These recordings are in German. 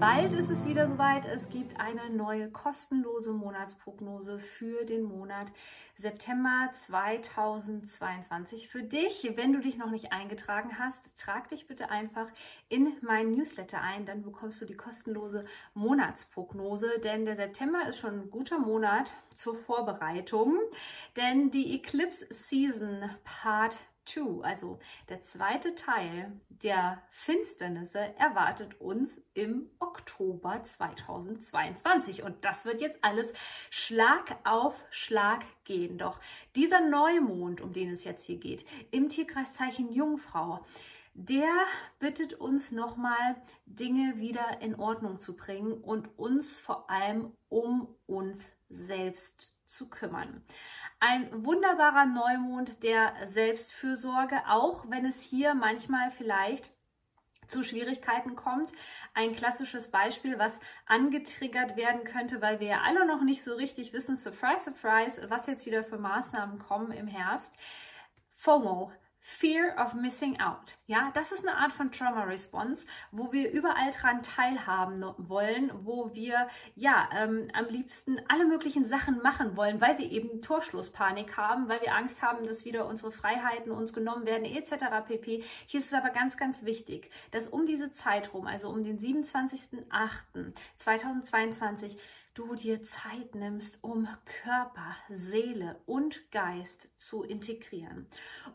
Bald ist es wieder soweit. Es gibt eine neue kostenlose Monatsprognose für den Monat September 2022 für dich. Wenn du dich noch nicht eingetragen hast, trag dich bitte einfach in meinen Newsletter ein. Dann bekommst du die kostenlose Monatsprognose. Denn der September ist schon ein guter Monat zur Vorbereitung. Denn die Eclipse Season Part 2, also der zweite Teil der Finsternisse, erwartet uns im Oktober 2022. Und das wird jetzt alles Schlag auf Schlag gehen. Doch dieser Neumond, um den es jetzt hier geht, im Tierkreiszeichen Jungfrau, der bittet uns nochmal Dinge wieder in Ordnung zu bringen und uns vor allem um uns selbst zu kümmern. Ein wunderbarer Neumond der Selbstfürsorge, auch wenn es hier manchmal vielleicht zu Schwierigkeiten kommt. Ein klassisches Beispiel, was angetriggert werden könnte, weil wir ja alle noch nicht so richtig wissen, surprise, surprise, was jetzt wieder für Maßnahmen kommen im Herbst. FOMO, Fear of Missing Out. Ja, das ist eine Art von Trauma Response, wo wir überall dran teilhaben wollen, wo wir ja ähm, am liebsten alle möglichen Sachen machen wollen, weil wir eben Torschlusspanik haben, weil wir Angst haben, dass wieder unsere Freiheiten uns genommen werden, etc. pp. Hier ist es aber ganz, ganz wichtig, dass um diese Zeit rum, also um den 27.08.2022, du dir Zeit nimmst, um Körper, Seele und Geist zu integrieren.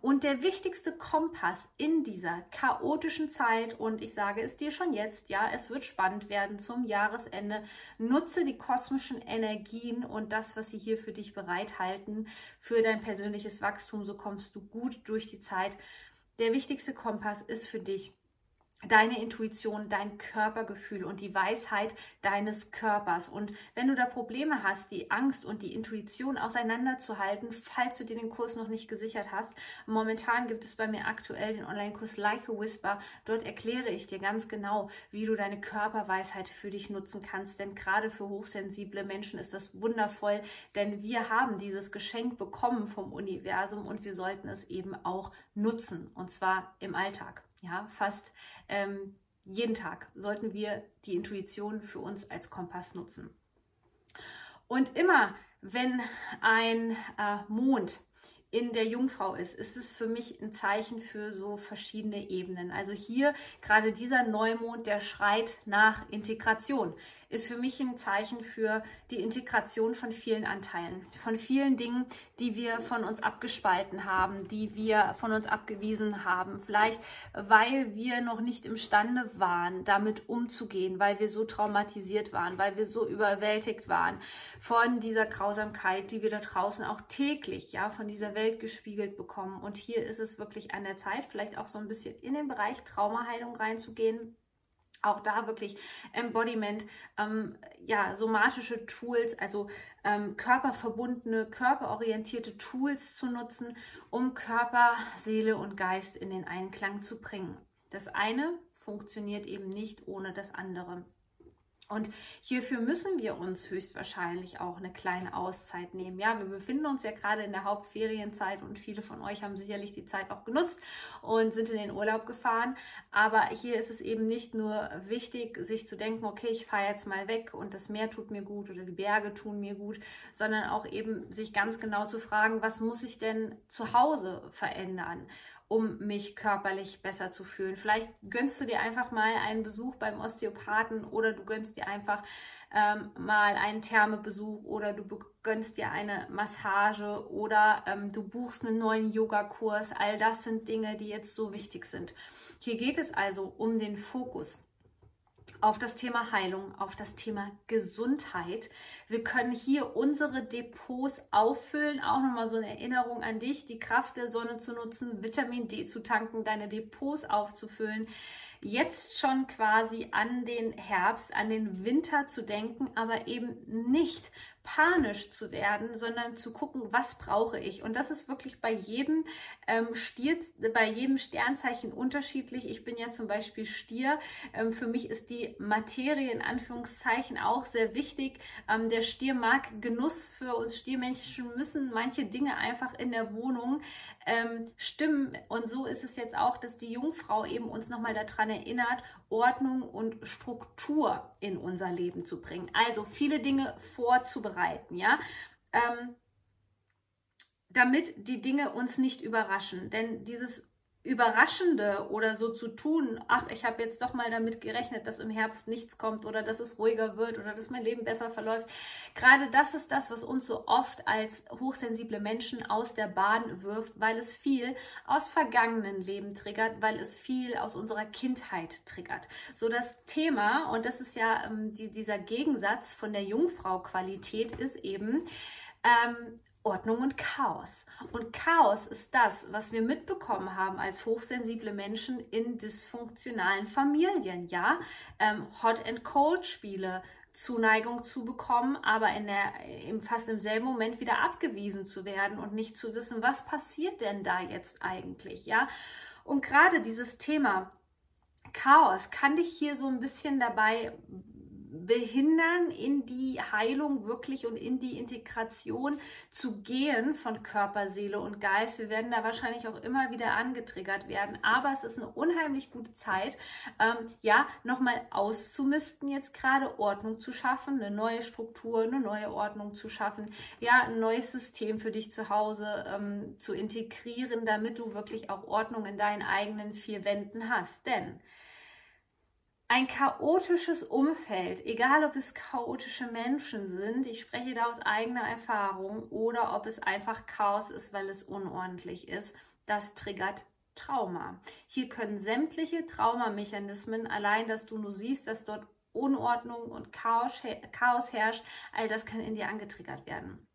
Und der wichtigste Kompass in dieser chaotischen Zeit, und ich sage es dir schon jetzt, ja, es wird spannend werden zum Jahresende, nutze die kosmischen Energien und das, was sie hier für dich bereithalten, für dein persönliches Wachstum, so kommst du gut durch die Zeit. Der wichtigste Kompass ist für dich deine Intuition, dein Körpergefühl und die Weisheit deines Körpers. Und wenn du da Probleme hast, die Angst und die Intuition auseinanderzuhalten, falls du dir den Kurs noch nicht gesichert hast, momentan gibt es bei mir aktuell den Online-Kurs Like a Whisper. Dort erkläre ich dir ganz genau, wie du deine Körperweisheit für dich nutzen kannst. Denn gerade für hochsensible Menschen ist das wundervoll, denn wir haben dieses Geschenk bekommen vom Universum und wir sollten es eben auch nutzen und zwar im Alltag ja, fast ähm, jeden Tag sollten wir die Intuition für uns als Kompass nutzen. Und immer, wenn ein äh, Mond in der Jungfrau ist, ist es für mich ein Zeichen für so verschiedene Ebenen. Also hier gerade dieser Neumond, der schreit nach Integration, ist für mich ein Zeichen für die Integration von vielen Anteilen, von vielen Dingen, die wir von uns abgespalten haben, die wir von uns abgewiesen haben. Vielleicht, weil wir noch nicht imstande waren, damit umzugehen, weil wir so traumatisiert waren, weil wir so überwältigt waren von dieser Grausamkeit, die wir da draußen auch täglich, ja, von dieser Welt Welt gespiegelt bekommen. Und hier ist es wirklich an der Zeit, vielleicht auch so ein bisschen in den Bereich Traumaheilung reinzugehen. Auch da wirklich Embodiment, ähm, ja, somatische Tools, also ähm, körperverbundene, körperorientierte Tools zu nutzen, um Körper, Seele und Geist in den Einklang zu bringen. Das eine funktioniert eben nicht ohne das andere. Und hierfür müssen wir uns höchstwahrscheinlich auch eine kleine Auszeit nehmen. Ja, wir befinden uns ja gerade in der Hauptferienzeit und viele von euch haben sicherlich die Zeit auch genutzt und sind in den Urlaub gefahren. Aber hier ist es eben nicht nur wichtig, sich zu denken, okay, ich fahre jetzt mal weg und das Meer tut mir gut oder die Berge tun mir gut, sondern auch eben sich ganz genau zu fragen, was muss ich denn zu Hause verändern? Um mich körperlich besser zu fühlen. Vielleicht gönnst du dir einfach mal einen Besuch beim Osteopathen oder du gönnst dir einfach ähm, mal einen Thermebesuch oder du gönnst dir eine Massage oder ähm, du buchst einen neuen Yogakurs. All das sind Dinge, die jetzt so wichtig sind. Hier geht es also um den Fokus auf das Thema Heilung, auf das Thema Gesundheit. Wir können hier unsere Depots auffüllen. Auch nochmal so eine Erinnerung an dich, die Kraft der Sonne zu nutzen, Vitamin D zu tanken, deine Depots aufzufüllen. Jetzt schon quasi an den Herbst, an den Winter zu denken, aber eben nicht panisch zu werden, sondern zu gucken, was brauche ich. Und das ist wirklich bei jedem ähm, Stier, bei jedem Sternzeichen unterschiedlich. Ich bin ja zum Beispiel Stier. Ähm, für mich ist die Materie in Anführungszeichen auch sehr wichtig. Ähm, der Stier mag Genuss für uns Stiermenschen müssen manche Dinge einfach in der Wohnung ähm, stimmen. Und so ist es jetzt auch, dass die Jungfrau eben uns nochmal daran erinnert, Ordnung und Struktur in unser Leben zu bringen. Also viele Dinge vorzubereiten, ja. Ähm, damit die Dinge uns nicht überraschen. Denn dieses Überraschende oder so zu tun, ach, ich habe jetzt doch mal damit gerechnet, dass im Herbst nichts kommt oder dass es ruhiger wird oder dass mein Leben besser verläuft. Gerade das ist das, was uns so oft als hochsensible Menschen aus der Bahn wirft, weil es viel aus vergangenen Leben triggert, weil es viel aus unserer Kindheit triggert. So das Thema, und das ist ja ähm, die, dieser Gegensatz von der Jungfrau-Qualität, ist eben, ähm, Ordnung und Chaos. Und Chaos ist das, was wir mitbekommen haben als hochsensible Menschen in dysfunktionalen Familien. Ja, ähm, Hot and Cold Spiele, Zuneigung zu bekommen, aber in der, im, fast im selben Moment wieder abgewiesen zu werden und nicht zu wissen, was passiert denn da jetzt eigentlich, ja? Und gerade dieses Thema Chaos kann dich hier so ein bisschen dabei behindern, in die Heilung wirklich und in die Integration zu gehen von Körper, Seele und Geist. Wir werden da wahrscheinlich auch immer wieder angetriggert werden, aber es ist eine unheimlich gute Zeit, ähm, ja, nochmal auszumisten, jetzt gerade Ordnung zu schaffen, eine neue Struktur, eine neue Ordnung zu schaffen, ja, ein neues System für dich zu Hause ähm, zu integrieren, damit du wirklich auch Ordnung in deinen eigenen vier Wänden hast. Denn ein chaotisches Umfeld, egal ob es chaotische Menschen sind, ich spreche da aus eigener Erfahrung, oder ob es einfach Chaos ist, weil es unordentlich ist, das triggert Trauma. Hier können sämtliche Traumamechanismen, allein dass du nur siehst, dass dort Unordnung und Chaos, Chaos herrscht, all das kann in dir angetriggert werden.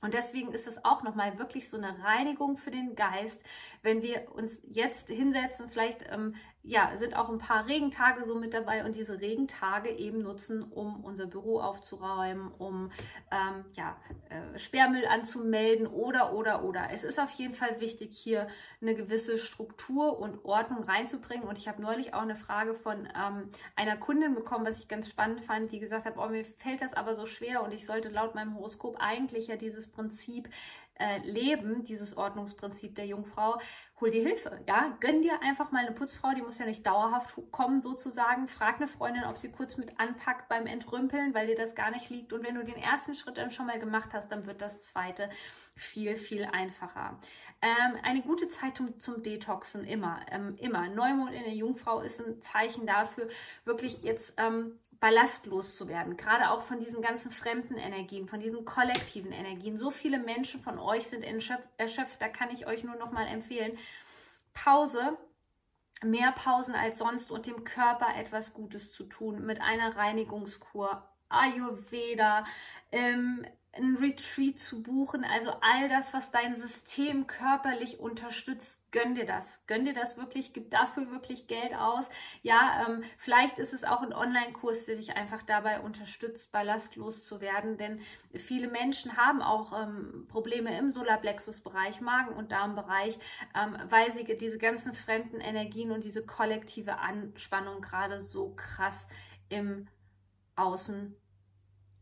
Und deswegen ist es auch nochmal wirklich so eine Reinigung für den Geist, wenn wir uns jetzt hinsetzen, vielleicht ähm, ja, sind auch ein paar Regentage so mit dabei und diese Regentage eben nutzen, um unser Büro aufzuräumen, um ähm, ja, äh, Sperrmüll anzumelden oder, oder, oder. Es ist auf jeden Fall wichtig, hier eine gewisse Struktur und Ordnung reinzubringen. Und ich habe neulich auch eine Frage von ähm, einer Kundin bekommen, was ich ganz spannend fand, die gesagt hat, oh, mir fällt das aber so schwer und ich sollte laut meinem Horoskop eigentlich ja dieses Prinzip äh, leben, dieses Ordnungsprinzip der Jungfrau, hol dir Hilfe. Ja, gönn dir einfach mal eine Putzfrau, die muss ja nicht dauerhaft kommen sozusagen. Frag eine Freundin, ob sie kurz mit anpackt beim Entrümpeln, weil dir das gar nicht liegt. Und wenn du den ersten Schritt dann schon mal gemacht hast, dann wird das zweite viel, viel einfacher. Ähm, eine gute Zeitung zum Detoxen immer, ähm, immer. Neumond in der Jungfrau ist ein Zeichen dafür, wirklich jetzt ähm, ballastlos zu werden, gerade auch von diesen ganzen fremden Energien, von diesen kollektiven Energien. So viele Menschen von euch sind erschöpft, da kann ich euch nur noch mal empfehlen, Pause, mehr Pausen als sonst und dem Körper etwas Gutes zu tun mit einer Reinigungskur, Ayurveda, ähm, ein Retreat zu buchen, also all das, was dein System körperlich unterstützt, gönn dir das. Gönn dir das wirklich, gib dafür wirklich Geld aus. Ja, ähm, vielleicht ist es auch ein Online-Kurs, der dich einfach dabei unterstützt, ballastlos zu werden, denn viele Menschen haben auch ähm, Probleme im Solarplexus-Bereich, Magen- und Darmbereich, ähm, weil sie diese ganzen fremden Energien und diese kollektive Anspannung gerade so krass im Außen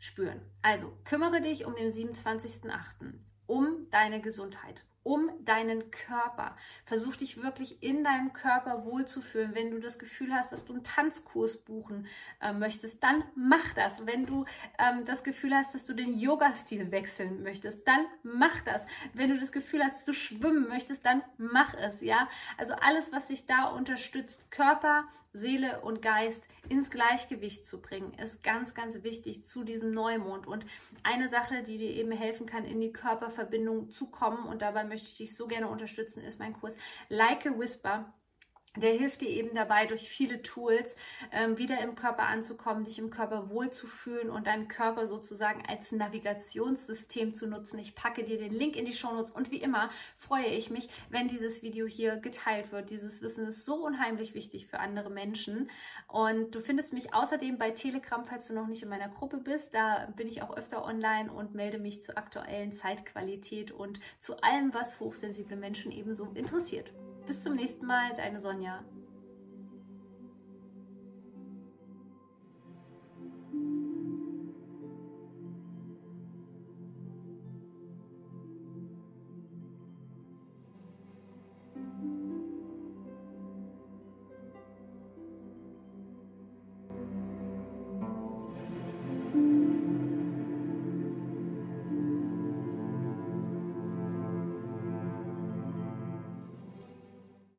spüren. Also kümmere dich um den 27.08., um deine Gesundheit, um deinen Körper. Versuch dich wirklich in deinem Körper wohlzufühlen. Wenn du das Gefühl hast, dass du einen Tanzkurs buchen äh, möchtest, dann mach das. Wenn du ähm, das Gefühl hast, dass du den Yoga-Stil wechseln möchtest, dann mach das. Wenn du das Gefühl hast, dass du schwimmen möchtest, dann mach es. Ja, also alles, was sich da unterstützt, Körper, Seele und Geist ins Gleichgewicht zu bringen, ist ganz, ganz wichtig zu diesem Neumond. Und eine Sache, die dir eben helfen kann, in die Körperverbindung zu kommen, und dabei möchte ich dich so gerne unterstützen, ist mein Kurs Like a Whisper der hilft dir eben dabei, durch viele Tools ähm, wieder im Körper anzukommen, dich im Körper wohlzufühlen und deinen Körper sozusagen als Navigationssystem zu nutzen. Ich packe dir den Link in die Shownotes und wie immer freue ich mich, wenn dieses Video hier geteilt wird. Dieses Wissen ist so unheimlich wichtig für andere Menschen. Und du findest mich außerdem bei Telegram, falls du noch nicht in meiner Gruppe bist. Da bin ich auch öfter online und melde mich zur aktuellen Zeitqualität und zu allem, was hochsensible Menschen ebenso interessiert. Bis zum nächsten Mal, deine Sonja.